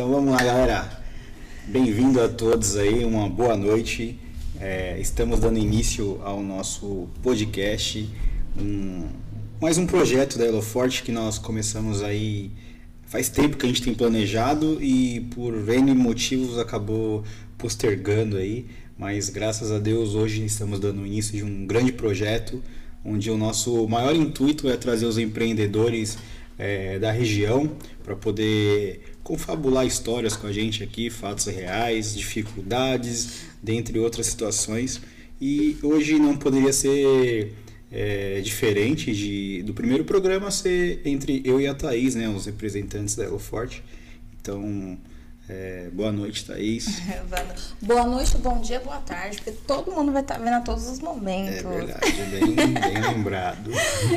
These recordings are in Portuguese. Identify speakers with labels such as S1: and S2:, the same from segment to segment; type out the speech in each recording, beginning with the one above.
S1: Então vamos lá, galera. Bem-vindo a todos aí, uma boa noite. É, estamos dando início ao nosso podcast, um, mais um projeto da Eloforte que nós começamos aí faz tempo que a gente tem planejado e por N motivos acabou postergando aí, mas graças a Deus hoje estamos dando início de um grande projeto onde o nosso maior intuito é trazer os empreendedores é, da região para poder confabular histórias com a gente aqui, fatos reais, dificuldades, dentre outras situações. E hoje não poderia ser é, diferente de, do primeiro programa ser entre eu e a Thaís, né, os representantes da Eloforte. Então, é, boa noite, Thaís.
S2: boa noite, bom dia, boa tarde, porque todo mundo vai estar vendo a todos os momentos. É
S1: verdade, bem, bem lembrado.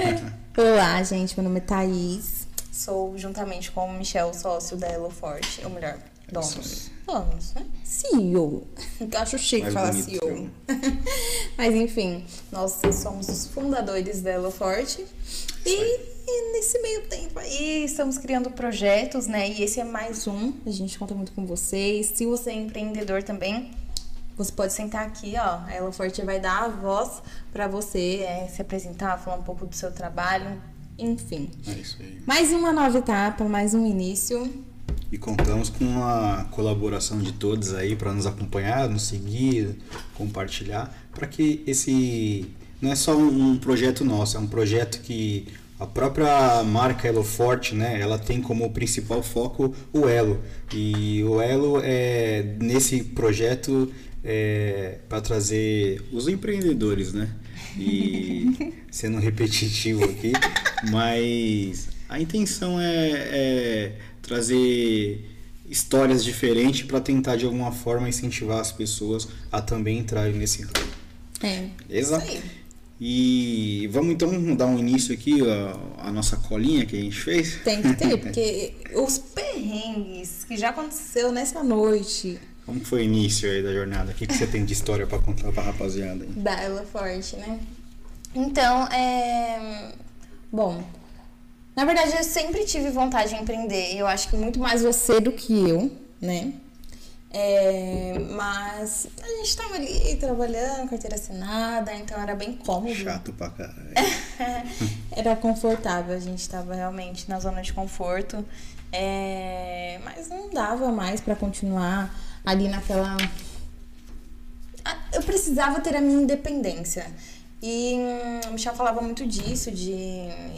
S2: Olá, gente, meu nome é Thaís. Sou, juntamente com o Michel, sócio da Eloforte, ou melhor, é donos. Donos, né? CEO. Eu acho chique Mais falar bonito, CEO. Mas enfim, nós somos os fundadores da Eloforte. E, e, nesse meio tempo aí estamos criando projetos, né? E esse é mais um. A gente conta muito com vocês. Se você é empreendedor também, você pode sentar aqui, ó. A Eloforte vai dar a voz para você é, se apresentar, falar um pouco do seu trabalho, enfim.
S1: É isso aí.
S2: Mais uma nova etapa, mais um início.
S1: E contamos com a colaboração de todos aí para nos acompanhar, nos seguir, compartilhar, para que esse não é só um projeto nosso, é um projeto que a própria marca Elo Forte, né, ela tem como principal foco o Elo. E o Elo é nesse projeto é, para trazer os empreendedores, né? E sendo repetitivo aqui, mas a intenção é, é trazer histórias diferentes para tentar de alguma forma incentivar as pessoas a também entrarem nesse ramo.
S2: É.
S1: Beleza? E vamos então dar um início aqui a, a, nossa colinha que a gente fez?
S2: Tem que ter, porque os perrengues que já aconteceu nessa noite.
S1: Como foi o início aí da jornada? O que, que você tem de história para contar pra rapaziada? Aí?
S2: Da Ela Forte, né? Então, é. Bom, na verdade eu sempre tive vontade de empreender. Eu acho que muito mais você do que eu, né? É, mas a gente estava ali trabalhando, carteira assinada, então era bem cômodo.
S1: Chato pra caralho.
S2: era confortável, a gente estava realmente na zona de conforto. É, mas não dava mais para continuar ali naquela. Eu precisava ter a minha independência. E hum, o Michel falava muito disso, de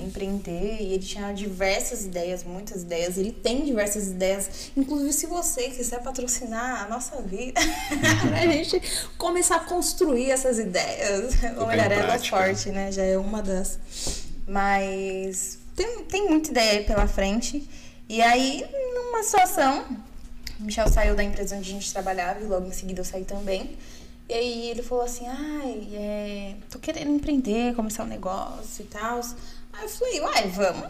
S2: empreender, e ele tinha diversas ideias, muitas ideias. Ele tem diversas ideias. Inclusive, se você quiser patrocinar a nossa vida, a gente começar a construir essas ideias. Ou melhor, é forte, né? Já é uma das. Mas tem, tem muita ideia aí pela frente. E aí, numa situação, o Michel saiu da empresa onde a gente trabalhava e logo em seguida eu saí também. E aí ele falou assim, ai, é, tô querendo empreender, começar um negócio e tal. Aí eu falei, uai, vamos.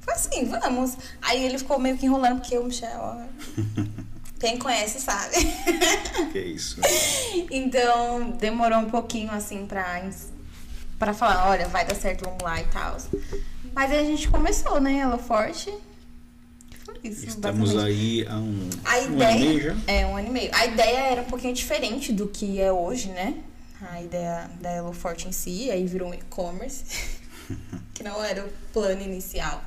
S2: Foi assim, vamos. Aí ele ficou meio que enrolando, porque o Michel, ó, quem conhece sabe.
S1: Que isso.
S2: então, demorou um pouquinho, assim, pra, pra falar, olha, vai dar certo, vamos lá e tal. Mas aí a gente começou, né, ela forte.
S1: Isso, Estamos aí há um,
S2: a ideia,
S1: um ano e meio já.
S2: É, um ano e meio. A ideia era um pouquinho diferente do que é hoje, né? A ideia da Elo Forte em si, aí virou um e-commerce, que não era o plano inicial.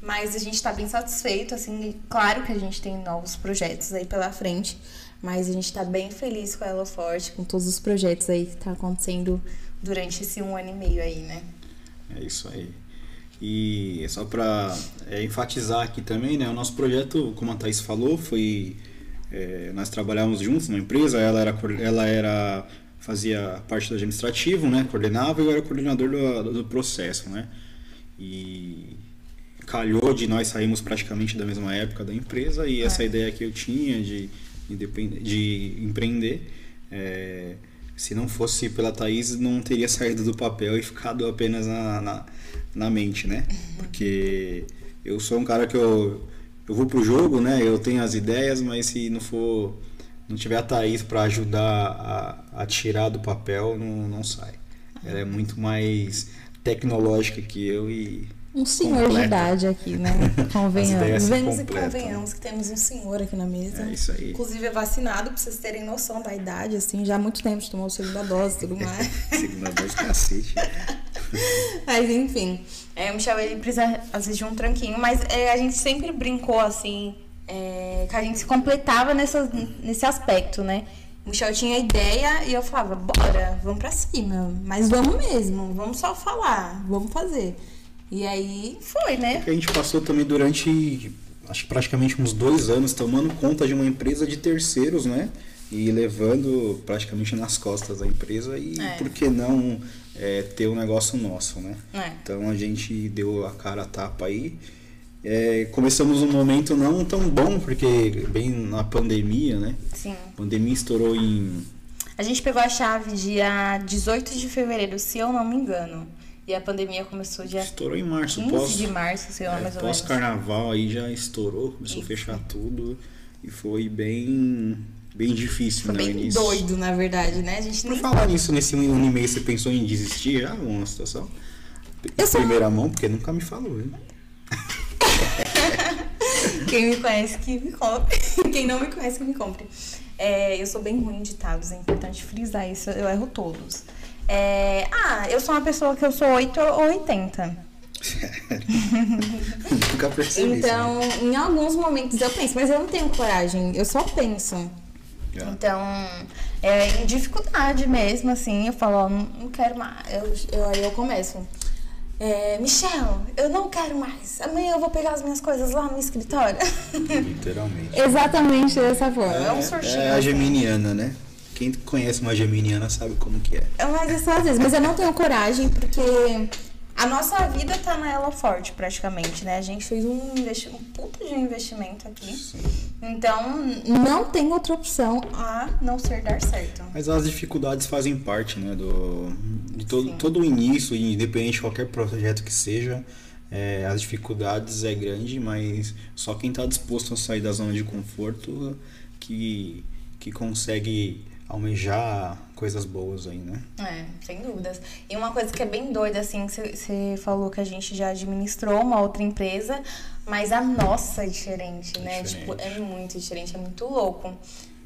S2: Mas a gente está bem satisfeito, assim, claro que a gente tem novos projetos aí pela frente, mas a gente está bem feliz com a Elo Forte, com todos os projetos aí que tá acontecendo durante esse um ano e meio aí, né?
S1: É isso aí. E só para é, enfatizar aqui também, né, o nosso projeto, como a Thais falou, foi é, nós trabalhávamos juntos na empresa, ela era ela era fazia parte do administrativo, né, coordenava e eu era coordenador do, do processo, né. E calhou de nós sairmos praticamente da mesma época da empresa e é. essa ideia que eu tinha de, de, de empreender é, se não fosse pela Thaís, não teria saído do papel e ficado apenas na, na, na mente, né? Porque eu sou um cara que eu, eu vou pro jogo, né? Eu tenho as ideias, mas se não for não tiver a Thaís para ajudar a, a, tirar do papel, não, não sai. Ela é muito mais tecnológica que eu e
S2: um senhor
S1: Completa.
S2: de idade aqui, né? Convenhamos. Vemos e convenhamos que temos um senhor aqui na mesa.
S1: É isso aí.
S2: Inclusive é vacinado, pra vocês terem noção da idade, assim, já há muito tempo de tomar a segunda dose e tudo mais.
S1: Segunda vez, cacete.
S2: Mas enfim, é, o Michel ele precisa às vezes de um tranquinho, mas é, a gente sempre brincou assim, é, que a gente se completava nessa, nesse aspecto, né? O Michel tinha ideia e eu falava, bora, vamos pra cima, mas vamos mesmo, vamos só falar, vamos fazer. E aí foi, né?
S1: a gente passou também durante, acho que praticamente uns dois anos, tomando conta de uma empresa de terceiros, né? E levando praticamente nas costas a empresa e
S2: É.
S1: por que não é, ter um negócio nosso, né?
S2: É.
S1: Então a gente deu a cara a tapa aí. É, começamos um momento não tão bom, porque bem na pandemia, né?
S2: Sim.
S1: A pandemia estourou em
S2: A gente pegou a chave dia 18 de fevereiro, se eu não me engano. E a pandemia começou dia
S1: estourou em março,
S2: 15
S1: pós
S2: de março, sei lá,
S1: É,
S2: mais ou menos.
S1: Pós-carnaval aí já estourou, começou a fechar tudo e foi bem, bem difícil
S2: Foi
S1: no
S2: bem
S1: início.
S2: doido, na verdade, né? A gente
S1: Por
S2: nem
S1: falar nisso, nesse um ano e meio você pensou em desistir já? Uma situação?
S2: Eu sou-
S1: primeira mão, porque nunca me falou, hein?
S2: Quem me conhece que me compre. Quem não me conhece que me compre. É, eu sou bem ruim em ditados, é importante frisar isso, eu erro todos. É, ah, eu sou uma pessoa que eu sou 8 ou 80.
S1: nunca percebi
S2: Então, em alguns momentos eu penso, mas eu não tenho coragem, eu só penso.
S1: isso. né?
S2: Então, é em dificuldade mesmo, assim, eu falo, ó, não, não quero mais. Eu, eu, aí eu começo. É, Michel, eu não quero mais. Amanhã eu vou pegar as minhas coisas lá no escritório.
S1: Literalmente.
S2: Exatamente dessa forma. É, um
S1: É,
S2: surginho.
S1: é a geminiana, né? Quem conhece uma geminiana sabe como que é.
S2: Mas é só às vezes. Mas eu não tenho coragem, porque a nossa vida tá na Elo Forte, praticamente, né? A gente fez um, investi- um puta de investimento aqui. Então, não tem outra opção a não ser dar certo.
S1: Mas as dificuldades fazem parte, né, do, de todo,
S2: Sim.
S1: todo o início, independente de qualquer projeto que seja, é, as dificuldades é grande, mas só quem está disposto a sair da zona de conforto que, que consegue almejar coisas boas aí, né?
S2: É, sem dúvidas. E uma coisa que é bem doida, assim, que você- falou que a gente já administrou uma outra empresa, mas a nossa é diferente, né?
S1: Diferente.
S2: Tipo, é muito diferente, é muito louco.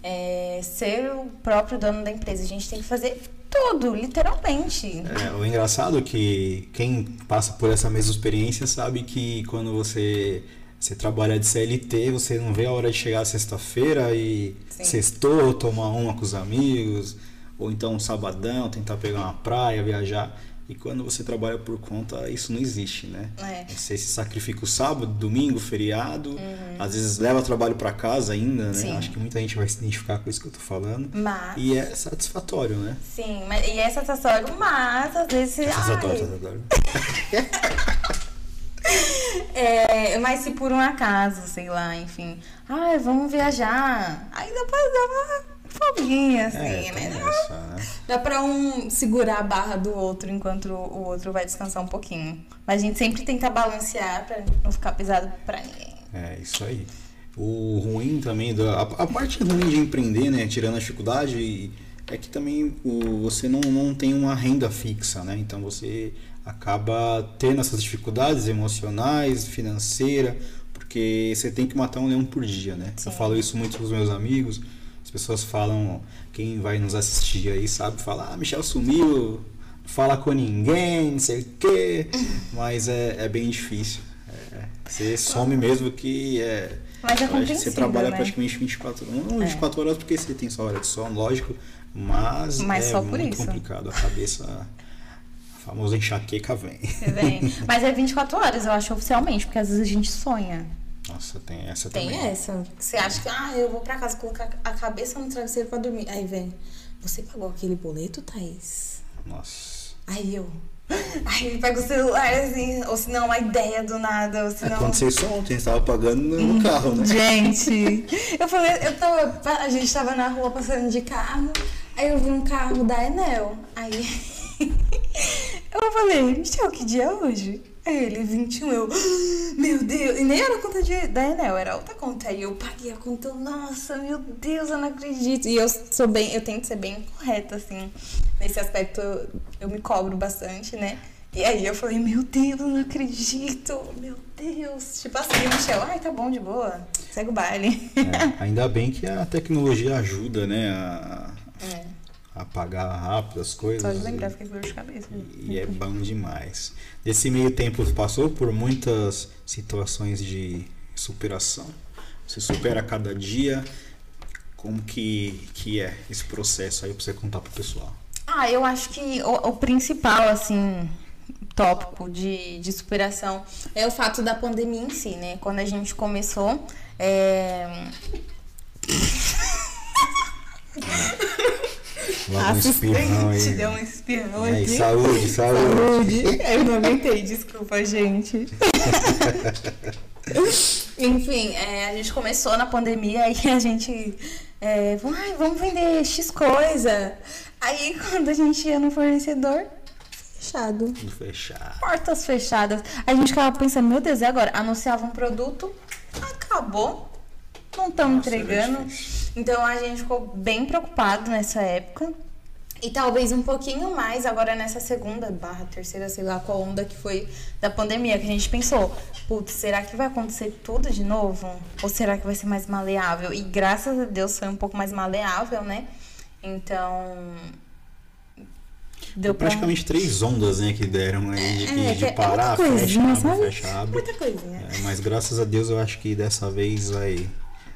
S2: É, ser o próprio dono da empresa, a gente tem que fazer tudo, literalmente.
S1: É, o engraçado é que quem passa por essa mesma experiência sabe que quando você, você trabalha de CLT, você não vê a hora de chegar sexta-feira e
S2: Sim.
S1: sextou, tomar uma com os amigos, ou então um sabadão, tentar pegar uma praia, viajar. E quando você trabalha por conta, isso não existe, né?
S2: É.
S1: Você se sacrifica o sábado, domingo, feriado, às vezes leva trabalho para casa ainda, né?
S2: Uhum. Sim.
S1: Acho que muita gente vai se identificar com isso que eu tô falando.
S2: Mas,
S1: E é satisfatório, né?
S2: sim, mas, e é satisfatório, mas às vezes você.
S1: Satisfatório,
S2: ai,
S1: satisfatório.
S2: É, mas se por um acaso, sei lá, enfim. Ai, vamos viajar. Aí dá pra dar uma folguinha, assim,
S1: É,
S2: né?
S1: tem essa, né?
S2: Dá pra um segurar a barra do outro enquanto o outro vai descansar um pouquinho. Mas a gente sempre tenta balancear pra não ficar pesado pra ninguém.
S1: É, isso aí. O ruim também, da, a, a parte ruim de empreender, né, tirando a dificuldade, é que também o, você não, não tem uma renda fixa, né? Então você acaba tendo essas dificuldades emocionais, financeira, porque você tem que matar um leão por dia, né? Eu
S2: Sim.
S1: falo isso muito com os meus amigos, as pessoas falam, quem vai nos assistir aí sabe, fala, ah, Michel sumiu, não fala com ninguém, não sei o quê, mas é, é bem difícil. É, você some mesmo que é.
S2: Mas é
S1: Você trabalha
S2: né?
S1: praticamente 24 horas. Não 24 horas porque você tem sua hora de sono, lógico, mas,
S2: Mas
S1: é
S2: só
S1: muito
S2: isso.
S1: complicado. A cabeça, famosa enxaqueca vem.
S2: Vem. Mas é 24 horas, eu acho, oficialmente, porque às vezes a gente sonha.
S1: Nossa, tem essa
S2: Tem
S1: também.
S2: essa. Você acha que, ah, eu vou pra casa colocar a cabeça no travesseiro pra dormir. Aí vem, você pagou aquele boleto, Thaís?
S1: Nossa.
S2: Aí eu. Aí pega o celular assim, ou se não, uma ideia do nada, ou se não.
S1: Aconteceu isso ontem, você tava pagando no no carro, né?
S2: Gente, eu falei, eu tava, a gente tava na rua passando de carro, aí eu vi um carro da Enel. Aí eu falei, Michel, que dia é hoje? Aí ele, 21, eu, "Ah, meu Deus, e nem era conta de, da Enel, era outra conta. Aí eu paguei a conta, eu, nossa, meu Deus, eu não acredito. E eu sou bem, eu tento ser bem correta, assim, nesse aspecto eu, eu me cobro bastante, né? E aí eu falei, meu Deus, não acredito, meu Deus. Tipo assim, Michel, ai, tá bom, de boa, segue o baile.
S1: É, ainda bem que a tecnologia ajuda, né, a apagar rápido as coisas.
S2: Só de lembrar, fiquei com dor de cabeça.
S1: E, e é bom demais. Nesse meio tempo, passou por muitas situações de superação. Você supera cada dia. Como que, que é esse processo aí pra você contar pro pessoal?
S2: Ah, eu acho que o, o principal, assim, tópico de, de superação é o fato da pandemia em si, né? Quando a gente começou. É...
S1: Logo um espirrão aí.
S2: deu um espirrão
S1: aí,
S2: aqui.
S1: Saúde, saúde.
S2: Saúde. Eu não aguentei, desculpa, gente. Enfim, é, a gente começou na pandemia e a gente. É, vamos vender X coisa. Aí quando a gente ia no fornecedor, fechado.
S1: Tudo fechado.
S2: Portas fechadas. A gente ficava pensando, meu Deus, e agora? Anunciava um produto, acabou. Não estão entregando. Então a gente ficou bem preocupado nessa época. E talvez um pouquinho mais agora nessa segunda barra, terceira, sei lá qual onda que foi da pandemia, que a gente pensou, putz, será que vai acontecer tudo de novo? Ou será que vai ser mais maleável? E graças a Deus foi um pouco mais maleável, né? Então,
S1: Deu praticamente pra... três ondas, né, que deram aí de,
S2: é,
S1: de
S2: é
S1: parar,
S2: é
S1: fecha,
S2: abre,
S1: fecha, abre.
S2: Muita coisinha.
S1: É, mas graças a Deus eu acho que dessa vez vai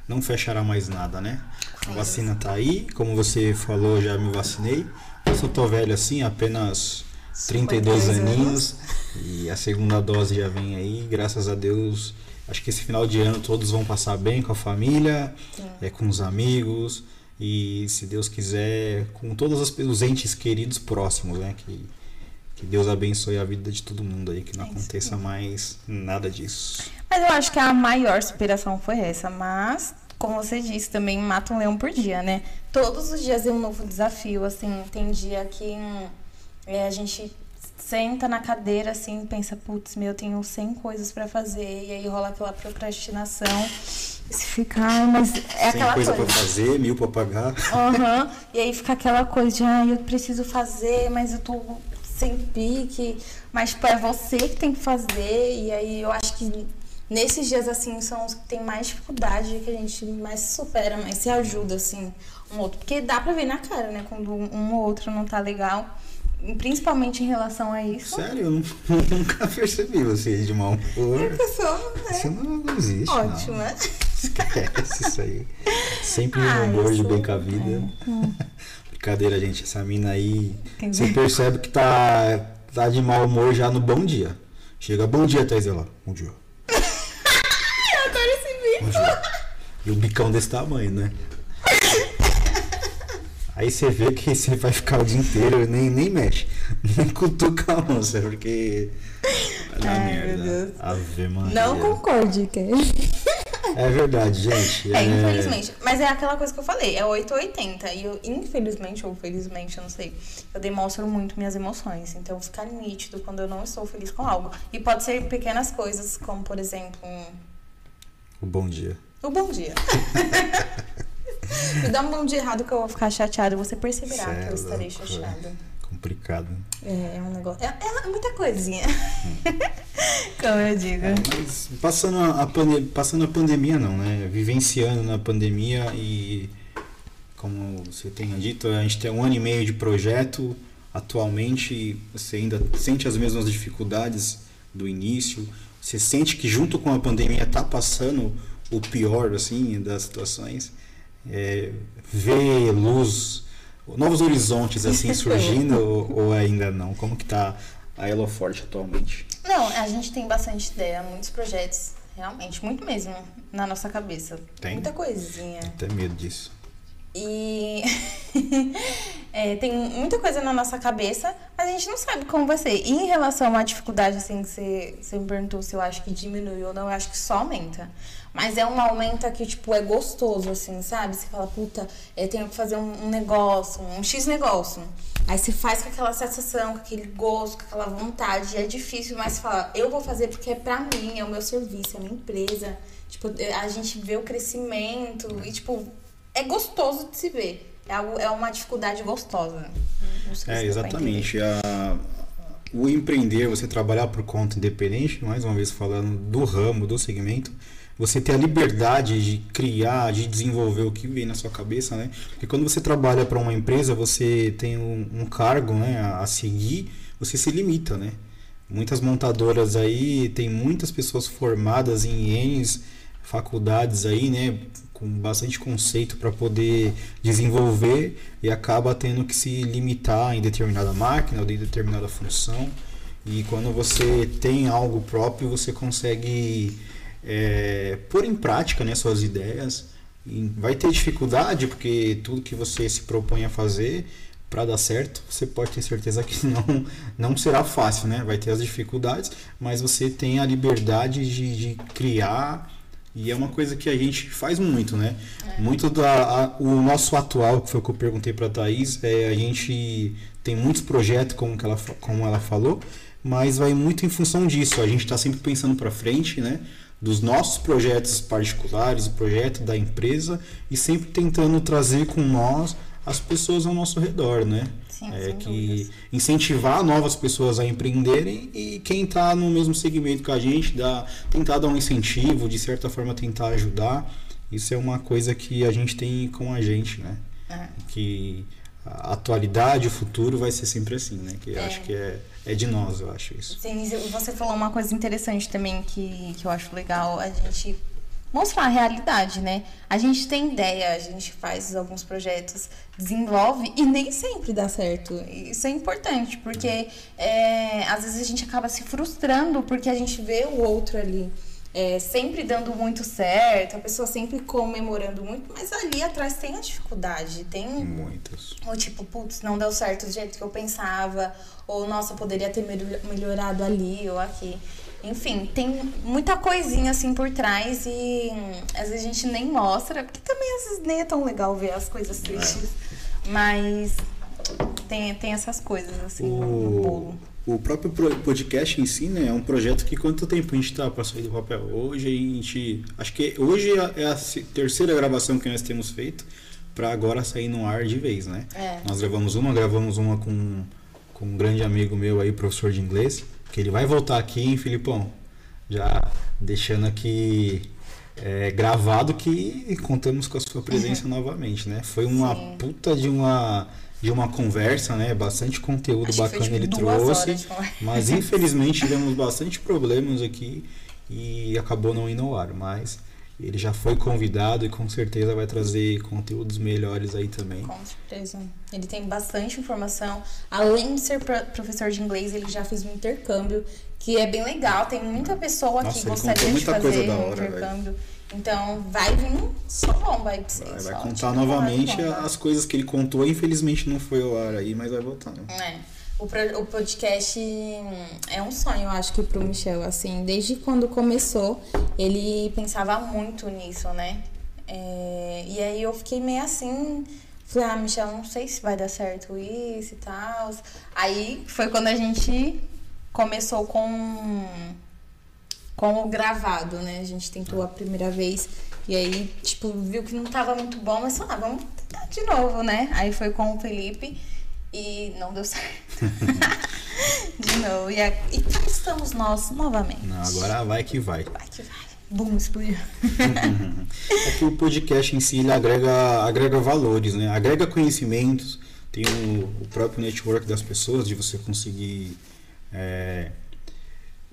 S1: não fechará mais nada, né? A vacina tá aí, como você falou, já me vacinei. Eu só tô velho assim, apenas 32 aninhos e a segunda dose já vem aí, graças a Deus. Acho que esse final de ano todos vão passar bem com a família, é, com os amigos e se Deus quiser, com todos os entes queridos próximos, né? Que, que Deus abençoe a vida de todo mundo aí, que não é aconteça mais nada disso.
S2: Mas eu acho que a maior superação foi essa, mas como você disse, também mata um leão por dia, né? Todos os dias é um novo desafio, assim, tem dia que hum, é, a gente senta na cadeira assim e pensa, putz, meu, eu tenho 100 coisas para fazer, e aí rola aquela procrastinação. Se ficar, mas é aquela
S1: coisa.
S2: coisa
S1: pra fazer, mil pra pagar.
S2: Uhum. E aí fica aquela coisa de, ah, eu preciso fazer, mas eu tô sem pique. Mas, tipo, é você que tem que fazer. E aí eu acho que nesses dias, assim, são os que tem mais dificuldade, que a gente mais supera, mais se ajuda, assim, um outro. Porque dá pra ver na cara, né? Quando um ou outro não tá legal. Principalmente em relação a isso.
S1: Sério, eu, nunca percebi você de mau humor.
S2: É pessoa, né?
S1: Isso não existe.
S2: Ótimo,
S1: não.
S2: né?
S1: Esquece isso aí. Sempre um humor de bem com a vida. É. Hum. Brincadeira, gente. Essa mina aí. Você percebe que tá, tá de mau humor já no bom dia. Chega, bom dia, Thais lá. Bom dia.
S2: eu adoro esse bico.
S1: E o bicão desse tamanho, né? Aí você vê que você vai ficar o dia inteiro, nem, nem mexe. Nem cutuca a onça, porque. Vai
S2: Ai, merda. Meu Deus.
S1: Ave Maria.
S2: Não concorde, que
S1: É verdade, gente.
S2: É, é, infelizmente. Mas é aquela coisa que eu falei, é 880. E eu, infelizmente, ou felizmente, eu não sei, eu demonstro muito minhas emoções. Então fica nítido quando eu não estou feliz com algo. E pode ser pequenas coisas, como por exemplo. Um...
S1: O bom dia.
S2: O bom dia. Me dá um bom dia errado que eu vou ficar chateada. Você perceberá Cê que eu estarei chateada.
S1: Complicado.
S2: É, é um negócio. É, é muita coisinha. Como eu digo.
S1: É, mas passando a, pande passando a pandemia, não, né? Vivenciando na pandemia e. Como você tenha dito, a gente tem um ano e meio de projeto. Atualmente, você ainda sente as mesmas dificuldades do início. Você sente que junto com a pandemia está passando o pior assim das situações é, ver luz, novos horizontes assim surgindo ou, ou, ainda não? Como que tá a Elo Forte atualmente?
S2: Não, a gente tem bastante ideia, muitos projetos, realmente, muito mesmo na nossa cabeça.
S1: Tem?
S2: Muita coisinha.
S1: Até medo disso.
S2: E é, tem muita coisa na nossa cabeça, mas a gente não sabe como vai ser. E em relação à dificuldade, assim, que você, você me perguntou se eu acho que diminui ou não, eu acho que só aumenta. Mas é um aumento que, tipo, é gostoso, assim, sabe? Você fala, puta, eu tenho que fazer um, um negócio, um X negócio. Aí você faz com aquela sensação, com aquele gosto, com aquela vontade. É difícil, mas você fala, eu vou fazer porque é pra mim, é o meu serviço, é a minha empresa. Tipo, a gente vê o crescimento e, tipo, é gostoso de se ver. É, é uma dificuldade gostosa.
S1: é, exatamente. A, o empreender, você trabalhar por conta independente, mais uma vez falando do ramo, do segmento, você ter a liberdade de criar, de desenvolver o que vem na sua cabeça, né? Porque quando você trabalha para uma empresa, você tem um, um cargo, né, a, a seguir, você se limita, né? Muitas montadoras aí, tem muitas pessoas formadas em N's faculdades aí, né, com bastante conceito para poder desenvolver e acaba tendo que se limitar em determinada máquina ou em determinada função. E quando você tem algo próprio, você consegue é, pôr em prática né, suas ideias. E vai ter dificuldade, porque tudo que você se propõe a fazer para dar certo, você pode ter certeza que não, não será fácil, né? Vai ter as dificuldades, mas você tem a liberdade de, de criar e é uma coisa que a gente faz muito, né? É. Muito da a, o nosso atual, que foi o que eu perguntei para a Thaís, é, a gente tem muitos projetos, como, que ela, como ela falou, mas vai muito em função disso. A gente está sempre pensando para frente, né? Dos nossos projetos particulares, o projeto da empresa, e sempre tentando trazer com nós as pessoas ao nosso redor, né?
S2: Sim,
S1: é que dúvidas. incentivar novas pessoas a empreenderem e quem está no mesmo segmento que a gente, dá, tentar dar um incentivo, de certa forma tentar ajudar. Isso é uma coisa que a gente tem com a gente, né? É. Que a atualidade, o futuro vai ser sempre assim, né? Que é. acho que é, é de nós, eu acho isso.
S2: Sim, você falou uma coisa interessante também que, que eu acho legal. A gente mostrar a realidade, né? A gente tem ideia, a gente faz alguns projetos, desenvolve e nem sempre dá certo. Isso é importante, porque é, às vezes a gente acaba se frustrando porque a gente vê o outro ali. É, sempre dando muito certo, a pessoa sempre comemorando muito, mas ali atrás tem a dificuldade, tem
S1: muitas.
S2: Ou tipo, putz, não deu certo do jeito que eu pensava, ou nossa, poderia ter melhorado ali ou aqui. Enfim, tem muita coisinha assim por trás e hum, às vezes a gente nem mostra, porque também às vezes nem é tão legal ver as coisas tristes. É. Mas tem, tem essas coisas assim o... no bolo.
S1: O próprio podcast em si, né, é um projeto que quanto tempo a gente tá para sair do papel? Hoje a gente, acho que hoje é a terceira gravação que nós temos feito para agora sair no ar de vez, né?
S2: É.
S1: Nós gravamos uma, gravamos uma com, com um grande amigo meu aí, professor de inglês que ele vai voltar aqui, hein, Filipão? Já deixando aqui é, gravado que contamos com a sua presença uhum. novamente, né? Foi uma Sim. puta de uma de uma conversa, né? Bastante conteúdo Acho bacana foi, tipo, ele trouxe, mas infelizmente tivemos bastante problemas aqui e acabou não indo ao ar, mas ele já foi convidado e com certeza vai trazer conteúdos melhores aí também.
S2: Com certeza. Ele tem bastante informação. Além de ser professor de inglês, ele já fez um intercâmbio, que é bem legal. Tem muita pessoa Nossa, que gostaria de fazer um hora, intercâmbio. Véio. Então, vai vir só bom, vai
S1: Vai, vai contar novamente as coisas que ele contou. Infelizmente não foi ao ar aí, mas vai voltar. Né?
S2: É. O, podcast é um sonho, eu acho que pro Michel, assim, desde quando começou, ele pensava muito nisso, né? É, e aí eu fiquei meio assim, falei, ah, Michel, não sei se vai dar certo isso e tal. Aí foi quando a gente começou com, com o gravado, né? A gente tentou a primeira vez e aí, tipo, viu que não tava muito bom, mas falou, ah, vamos tentar de novo, né? Aí foi com o Felipe. E não deu certo. de novo. E, e cá estamos nós novamente.
S1: Não, agora vai que vai.
S2: Vai que vai. Bum, explodiu.
S1: é que o podcast em si ele agrega, agrega valores, né? Agrega conhecimentos, tem o, o próprio network das pessoas, de você conseguir é,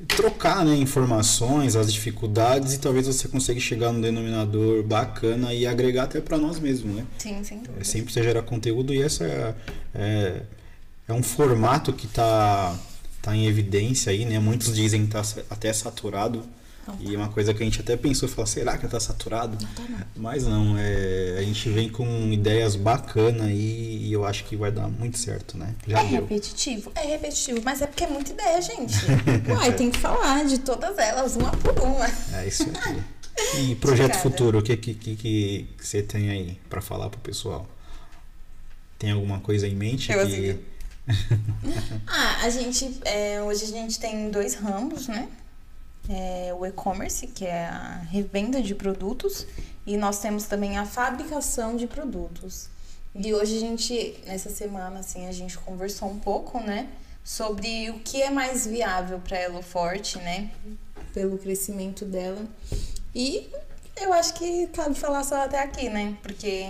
S1: trocar né, informações, as dificuldades e talvez você consiga chegar num denominador bacana e agregar até para nós mesmos, né?
S2: Sim, sem dúvida.
S1: É sempre você gerar conteúdo e essa é, é, um formato que está tá em evidência aí, né? Muitos dizem que está até saturado não, e uma coisa que a gente até pensou, falou, será que está saturado?
S2: Não tá, não.
S1: Mas não, é, a gente vem com ideias bacanas e, e, eu acho que vai dar muito certo, né?
S2: Já é deu. repetitivo? É repetitivo, mas é porque é muita ideia, gente. Uai, tem que falar de todas elas, uma por uma.
S1: É isso aí. E projeto futuro, o que, que, que, que você tem aí para falar pro pessoal? Tem alguma coisa em mente?
S2: Eu que... ah, a gente. É, hoje a gente tem dois ramos, né? é, o e-commerce, que é a revenda de produtos, e nós temos também a fabricação de produtos. E hoje a gente, nessa semana, assim, a gente conversou um pouco, né? sobre o que é mais viável para ela forte, né? Pelo crescimento dela. E eu acho que cabe falar só até aqui, né? Porque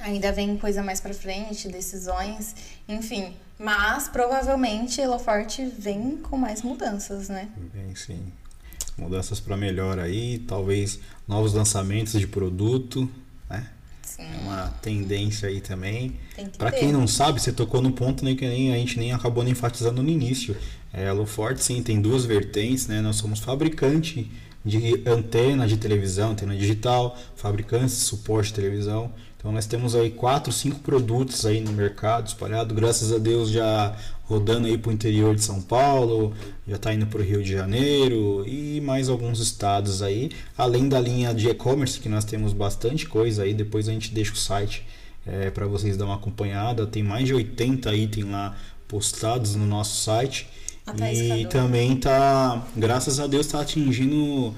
S2: ainda vem coisa mais para frente, decisões, enfim. Mas provavelmente Elo Forte vem com mais mudanças, né?
S1: Vem sim. Mudanças para melhor aí, talvez novos lançamentos de produto, né? Sim. É uma tendência aí também. Para que quem não sabe, você tocou no ponto né, que nem, a gente nem acabou nem enfatizando no início. É, Elo Forte sim tem duas vertentes, né? Nós somos fabricante de antena de televisão, antena digital, fabricantes de suporte de televisão. Então nós temos aí quatro, cinco produtos aí no mercado espalhado, graças a Deus já rodando aí para o interior de São Paulo, já está indo para o Rio de Janeiro e mais alguns estados aí, além da linha de e-commerce que nós temos bastante coisa aí. Depois a gente deixa o site é, para vocês dar uma acompanhada. Tem mais de 80 itens lá postados no nosso site. E também tá, graças a Deus, está atingindo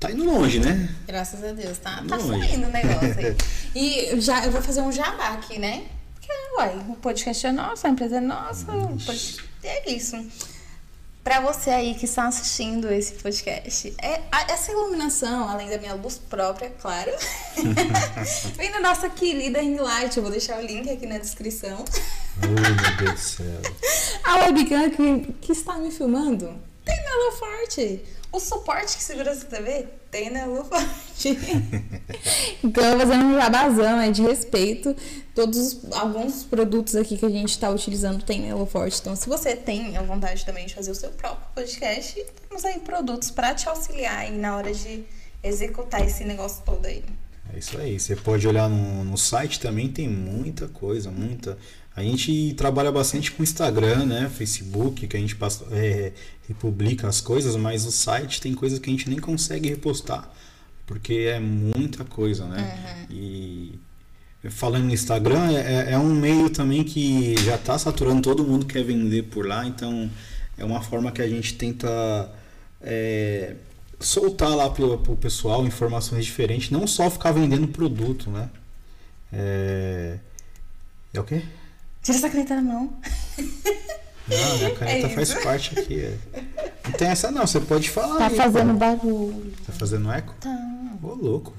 S1: Tá indo longe, né?
S2: Graças a Deus, tá, tá fluindo o negócio aí. e já, eu vou fazer um jabá aqui, né? Porque, uai, o podcast é nosso, a empresa é nossa, podcast... é isso. Pra você aí que está assistindo esse podcast, é, essa iluminação, além da minha luz própria, claro, vem da nossa querida ring light. Eu vou deixar o link aqui na descrição.
S1: Oh, meu Deus do céu.
S2: A webcam que, que está me filmando tem Nelo Forte. O suporte que segura essa TV tem na Luforte. então, eu vou fazer um jabazão é de respeito. Todos alguns produtos aqui que a gente está utilizando tem na Forte. Então, se você tem a vontade também de fazer o seu próprio podcast, temos aí produtos para te auxiliar aí na hora de executar esse negócio todo aí.
S1: É isso aí. Você pode olhar no, no site também, tem muita coisa, muita. A gente trabalha bastante com Instagram, né? Facebook, que a gente passa, é, republica as coisas, mas o site tem coisas que a gente nem consegue repostar, porque é muita coisa, né? Uhum. E falando no Instagram, é, é, um meio também que já está saturando, todo mundo quer vender por lá, então é uma forma que a gente tenta é, soltar lá para o pessoal informações diferentes, não só ficar vendendo produto, né? É, é o quê?
S2: Tira essa caneta da mão.
S1: Não, minha caneta é faz parte aqui. Não tem essa não, você pode falar.
S2: Tá aí, fazendo barulho.
S1: Tá fazendo eco?
S2: Tá.
S1: Ô, louco.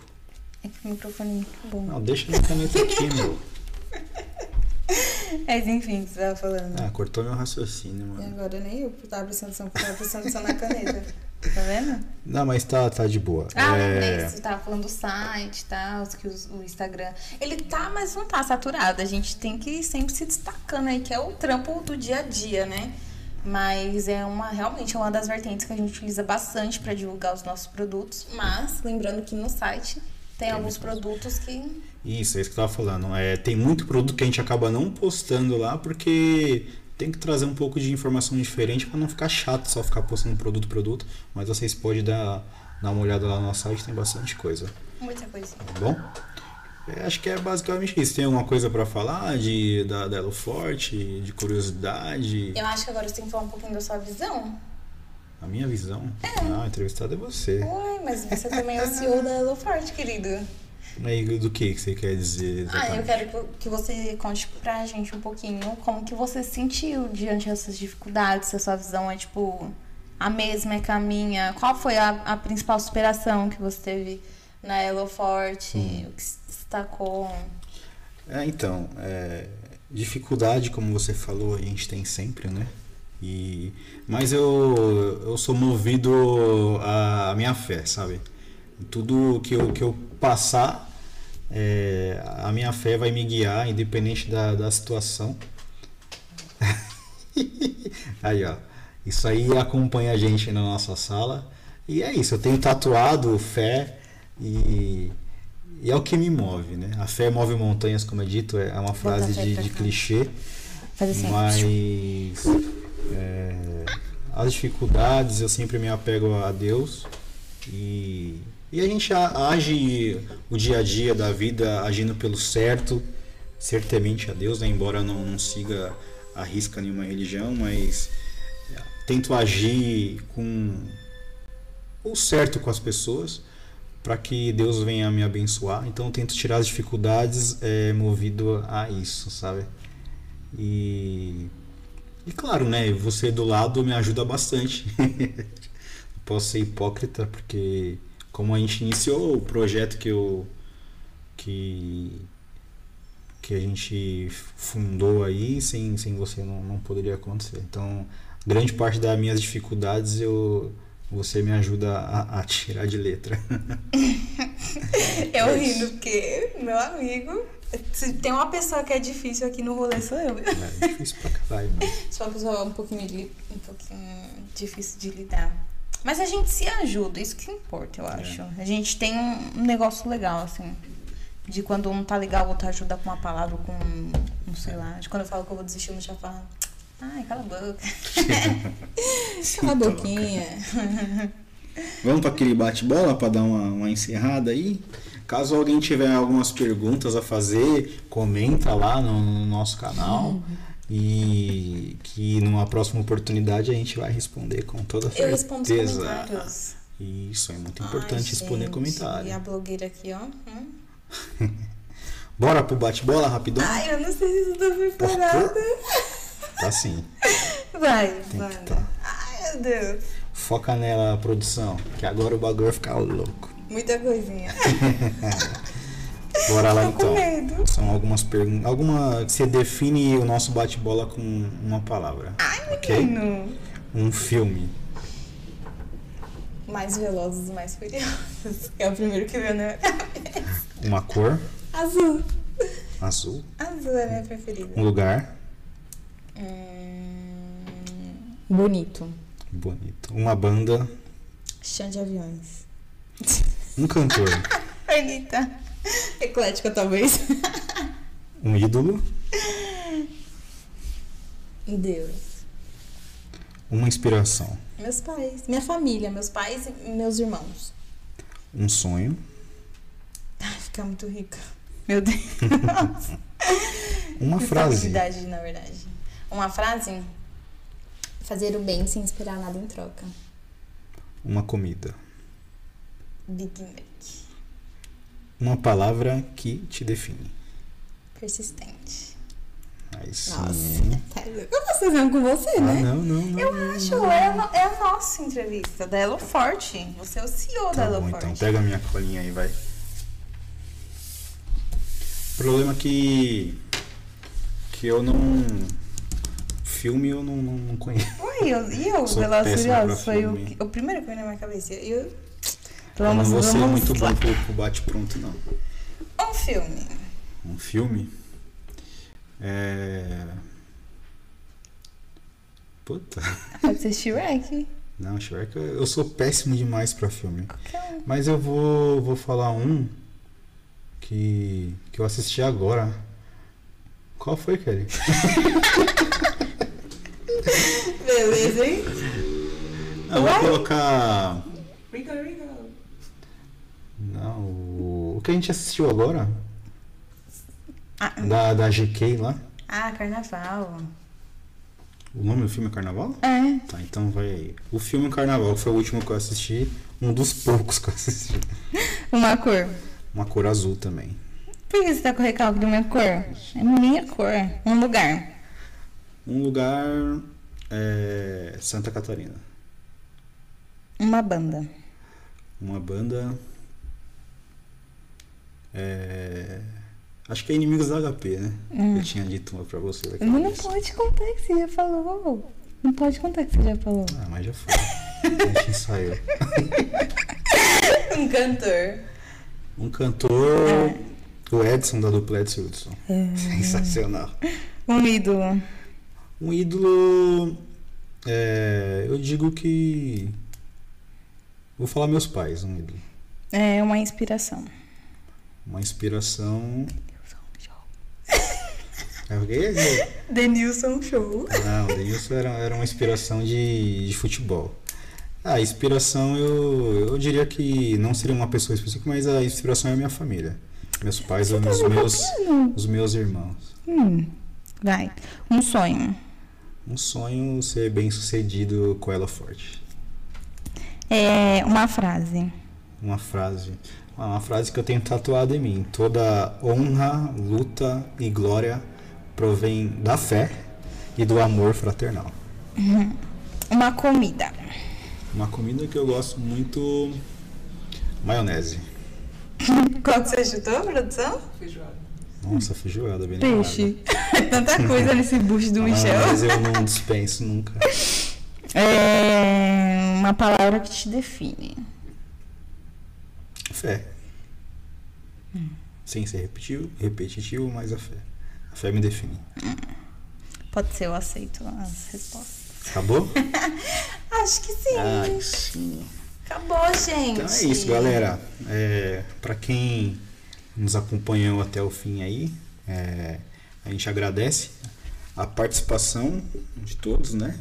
S2: É que o microfone é muito bom.
S1: Não, deixa minha caneta aqui, meu.
S2: Mas enfim, você tava falando.
S1: Ah, cortou meu raciocínio,
S2: mano. E agora nem eu tava prestando atenção, tava prestando atenção na caneta. Tá vendo?
S1: Não, mas tá, tá de boa.
S2: Ah, é... você tava falando do site e tal, que o Instagram. Ele tá, mas não tá saturado. A gente tem que sempre se destacando aí, que é o trampo do dia a dia, né? Mas é uma realmente é uma das vertentes que a gente utiliza bastante para divulgar os nossos produtos. Mas lembrando que no site tem, tem alguns produtos que.
S1: Isso, é isso que eu tava falando. É, tem muito produto que a gente acaba não postando lá porque tem que trazer um pouco de informação diferente para não ficar chato só ficar postando produto produto, mas vocês podem dar, dar uma olhada lá no nosso site, tem bastante coisa.
S2: Muita coisa.
S1: Tá bom? É, acho que é basicamente isso. Tem alguma coisa para falar de, da, da Elo Forte, de curiosidade?
S2: Eu acho que agora você tem que falar um pouquinho da sua visão.
S1: A minha visão?
S2: É.
S1: Ah, a entrevistada é você.
S2: Ué, mas você também é o CEO da Elo Forte, querido.
S1: Aí, do que, você quer dizer?
S2: Exatamente? Ah, eu quero que você conte pra gente um pouquinho como que você se sentiu diante dessas dificuldades, se a sua visão é tipo a mesma, é caminha. Qual foi a, a principal superação que você teve na Elo Forte? Hum. O que se destacou?
S1: É, então, é, dificuldade, como você falou, a gente tem sempre, né? E, mas eu, eu sou movido à minha fé, sabe? Tudo que eu, que eu passar, é, a minha fé vai me guiar, independente da, da situação. aí, ó. Isso aí acompanha a gente na nossa sala. E é isso, eu tenho tatuado fé e, e é o que me move, né? A fé move montanhas, como é dito, é uma frase de, de clichê.
S2: Assim,
S1: mas é, as dificuldades eu sempre me apego a Deus e e a gente age o dia a dia da vida agindo pelo certo, ser temente a Deus, né? embora não, não siga a risca nenhuma religião, mas é, tento agir com o certo com as pessoas para que Deus venha me abençoar. Então tento tirar as dificuldades é, movido a isso, sabe? E E claro, né? Você do lado me ajuda bastante. Posso ser hipócrita, porque como a gente iniciou o projeto que eu. que. que a gente fundou aí, sem, sem você não, não poderia acontecer. Então, grande parte das minhas dificuldades eu. Você me ajuda a, a tirar de letra.
S2: eu rindo, porque, meu amigo, se tem uma pessoa que é difícil aqui no rolê, sou eu.
S1: É difícil pra caralho, né?
S2: Sou uma pessoa um pouquinho, um pouquinho difícil de lidar. Mas a gente se ajuda, isso que importa, eu é. acho. É. A gente tem um negócio legal, assim. De quando um tá legal, o outro ajuda com uma palavra, com não sei lá. De quando eu falo que eu vou desistir, eu já falo. Ai, cala a boca. cala a boquinha.
S1: Vamos para aquele bate-bola para dar uma, uma encerrada aí? Caso alguém tiver algumas perguntas a fazer, comenta lá no, no nosso canal. Uhum. E que numa próxima oportunidade a gente vai responder com toda certeza. Eu respondo os comentários. Isso é muito importante Ai, responder gente, comentário.
S2: E a blogueira aqui, ó. Hum?
S1: Bora pro bate-bola rapidão?
S2: Ai, eu não sei se eu tô preparada.
S1: Tá sim.
S2: Vai, Tem vai. Tá. Ai, meu Deus.
S1: Foca nela, produção, que agora o bagulho vai ficar louco.
S2: Muita coisinha.
S1: Bora lá então. São algumas perguntas. Alguma. Você define o nosso bate-bola com uma palavra.
S2: Ai, ok? Menino.
S1: Um filme.
S2: Mais velozes mais furiosos. É o primeiro que veio na minha cabeça.
S1: Uma cor.
S2: Azul.
S1: Azul.
S2: Azul é a minha preferida.
S1: Um lugar.
S2: Hum... Bonito.
S1: Bonito. Uma banda.
S2: Chão de aviões.
S1: Um cantor.
S2: Anitta. Eclética, talvez.
S1: Um ídolo.
S2: Deus.
S1: Uma inspiração.
S2: Meus pais. Minha família, meus pais e meus irmãos.
S1: Um sonho.
S2: Ai, ficar muito rica. Meu Deus.
S1: Uma frase.
S2: na verdade. Uma frase? Fazer o bem sem esperar nada em troca.
S1: Uma comida.
S2: Big Mac.
S1: Uma palavra que te define.
S2: Persistente.
S1: Aí sim.
S2: Nossa, eu posso fazer um com você,
S1: ah,
S2: né?
S1: Não, não, não.
S2: Eu
S1: não,
S2: acho,
S1: não.
S2: É, a, é a nossa entrevista da Elo Forte. Você é o CEO
S1: tá
S2: da Elo
S1: bom,
S2: Forte.
S1: Então pega a minha colinha aí, vai. O problema é que. que eu não. Filme eu não, não, não conheço.
S2: Oi, eu, e eu, Velozes Furiosos? Foi o, o primeiro que veio na minha cabeça. Eu
S1: Vamos, eu não vou ser muito bom pro, pro bate-pronto, não.
S2: Um filme.
S1: Um filme? É. Puta.
S2: Pode ser Shrek.
S1: Não, Shrek eu sou péssimo demais pra filme.
S2: Um.
S1: Mas eu vou, vou falar um que, que eu assisti agora. Qual foi, Kelly?
S2: Beleza, hein?
S1: Eu vou colocar.
S2: Rico, Rico.
S1: O, o que a gente assistiu agora?
S2: Ah,
S1: da, da GK lá.
S2: Ah, Carnaval.
S1: O nome do filme é Carnaval?
S2: É.
S1: Tá, então vai aí. O filme Carnaval foi o último que eu assisti, um dos poucos que eu assisti.
S2: Uma cor.
S1: Uma cor azul também.
S2: Por que você tá com recalque da minha cor? É minha cor. Um lugar.
S1: Um lugar. É, Santa Catarina.
S2: Uma banda.
S1: Uma banda. É... Acho que é Inimigos da HP, né? Hum. Eu tinha dito uma pra você.
S2: Mas não vez. pode contar que você já falou. Não pode contar que você já falou.
S1: Ah, mas já foi. a gente ensaiou.
S2: um cantor.
S1: Um cantor. É. O Edson da dupla Edson Hudson. É. Sensacional.
S2: Um ídolo.
S1: Um ídolo. É, eu digo que. Vou falar meus pais, um ídolo.
S2: É uma inspiração.
S1: Uma inspiração. É o quê?
S2: Denilson Show.
S1: Não, Denilson era, era uma inspiração de, de futebol. A inspiração, eu, eu diria que não seria uma pessoa específica, mas a inspiração é a minha família. Meus pais, os tá meus, os meus irmãos.
S2: Hum, vai. Um sonho.
S1: Um sonho ser bem sucedido com ela forte.
S2: É uma frase.
S1: Uma frase. Uma frase que eu tenho tatuado em mim. Toda honra, luta e glória provém da fé e do amor fraternal.
S2: Uma comida.
S1: Uma comida que eu gosto muito. Maionese.
S2: Qual que você chutou, produção?
S1: Nossa, feijoada, bem
S2: Peixe. Tanta coisa nesse bucho do Michel.
S1: Mas eu não dispenso nunca.
S2: É uma palavra que te define.
S1: Fé. Sem ser repetitivo, repetitivo, mas a fé. A fé me define.
S2: Pode ser, eu aceito as respostas.
S1: Acabou?
S2: Acho que sim.
S1: Ai, sim.
S2: Acabou, gente.
S1: Então é isso, galera. É, para quem nos acompanhou até o fim aí, é, a gente agradece a participação de todos, né?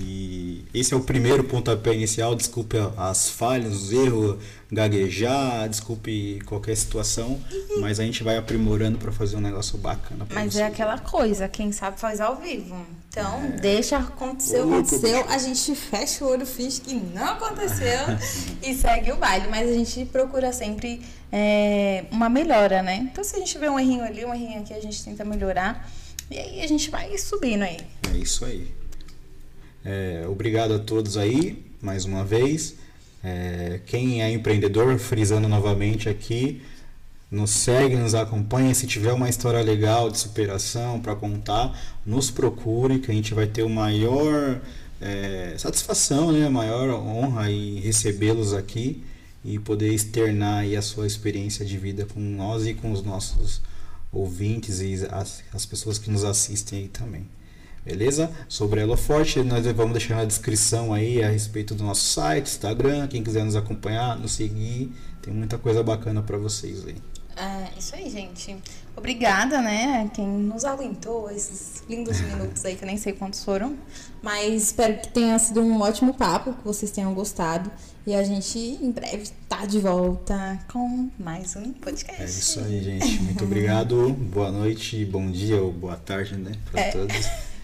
S1: E esse é o primeiro pontapé inicial. Desculpe as falhas, os erros, gaguejar, desculpe qualquer situação, mas a gente vai aprimorando para fazer um negócio bacana. pra
S2: Mas
S1: vocês.
S2: é aquela coisa, quem sabe faz ao vivo. Então, deixa acontecer,
S1: Ô, louco,
S2: aconteceu, a gente fecha o olho, finge que não aconteceu e segue o baile. Mas a gente procura sempre é, uma melhora, né? Então, se a gente vê um errinho ali, um errinho aqui, a gente tenta melhorar. E aí a gente vai subindo aí.
S1: É isso aí. É, obrigado a todos aí, mais uma vez. É, quem é empreendedor, frisando novamente aqui, nos segue, nos acompanha. Se tiver uma história legal de superação para contar, nos procure, que a gente vai ter o maior é, satisfação, né? a maior honra em recebê-los aqui e poder externar a sua experiência de vida com nós e com os nossos ouvintes e as, as pessoas que nos assistem aí também. Beleza? Sobre a Eloforte, nós vamos deixar na descrição aí a respeito do nosso site, Instagram, quem quiser nos acompanhar, nos seguir, tem muita coisa bacana para vocês aí.
S2: É, isso aí, gente. Obrigada, né? Quem nos aguentou esses lindos minutos aí, que eu nem sei quantos foram. Mas espero que tenha sido um ótimo papo, que vocês tenham gostado. E a gente em breve tá de volta com mais um podcast.
S1: É isso aí, gente. Muito obrigado. Boa noite, bom dia ou boa tarde, né? Para
S2: É.
S1: todos.